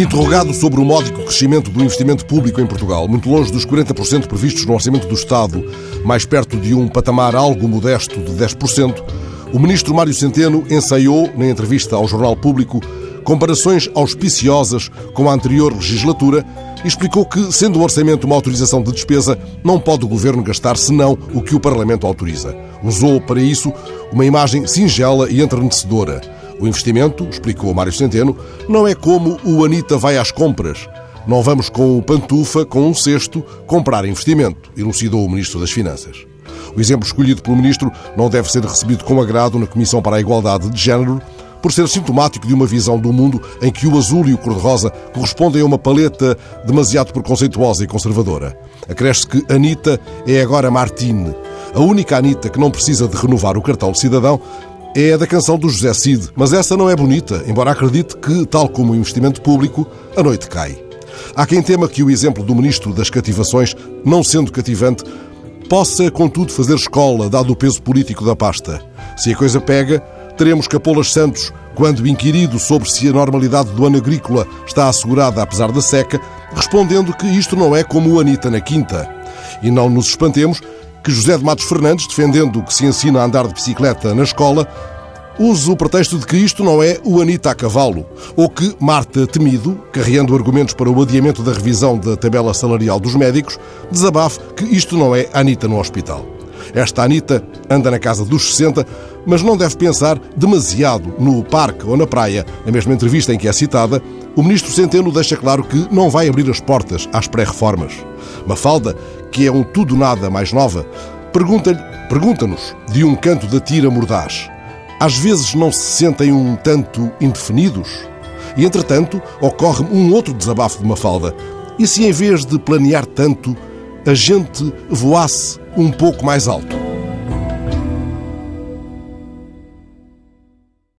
Interrogado sobre o módico crescimento do investimento público em Portugal, muito longe dos 40% previstos no orçamento do Estado, mais perto de um patamar algo modesto de 10%, o ministro Mário Centeno ensaiou, na entrevista ao Jornal Público, comparações auspiciosas com a anterior legislatura e explicou que, sendo o orçamento uma autorização de despesa, não pode o governo gastar senão o que o Parlamento autoriza. Usou, para isso, uma imagem singela e entrenecedora. O investimento, explicou Mário Centeno, não é como o Anitta vai às compras. Não vamos com o pantufa, com um cesto, comprar investimento, elucidou o Ministro das Finanças. O exemplo escolhido pelo Ministro não deve ser recebido com agrado na Comissão para a Igualdade de Género, por ser sintomático de uma visão do mundo em que o azul e o cor-de-rosa correspondem a uma paleta demasiado preconceituosa e conservadora. Acresce que Anitta é agora Martine. A única Anitta que não precisa de renovar o cartão de cidadão é a da canção do José Cid, mas essa não é bonita, embora acredite que, tal como o investimento público, a noite cai. Há quem tema que o exemplo do Ministro das Cativações, não sendo cativante, possa, contudo, fazer escola, dado o peso político da pasta. Se a coisa pega, teremos Capolas Santos, quando inquirido sobre se a normalidade do ano agrícola está assegurada apesar da seca, respondendo que isto não é como o Anitta na Quinta. E não nos espantemos que José de Matos Fernandes, defendendo que se ensina a andar de bicicleta na escola, use o pretexto de que isto não é o Anitta a cavalo, ou que Marta Temido, carreando argumentos para o adiamento da revisão da tabela salarial dos médicos, desabafe que isto não é Anitta no hospital. Esta Anitta anda na casa dos 60, mas não deve pensar demasiado no parque ou na praia. Na mesma entrevista em que é citada, o ministro Centeno deixa claro que não vai abrir as portas às pré-reformas. Mafalda, que é um tudo-nada mais nova, pergunta-nos, de um canto da tira mordaz. Às vezes não se sentem um tanto indefinidos? E, entretanto, ocorre um outro desabafo de Mafalda. E se em vez de planear tanto, a gente voasse um pouco mais alto.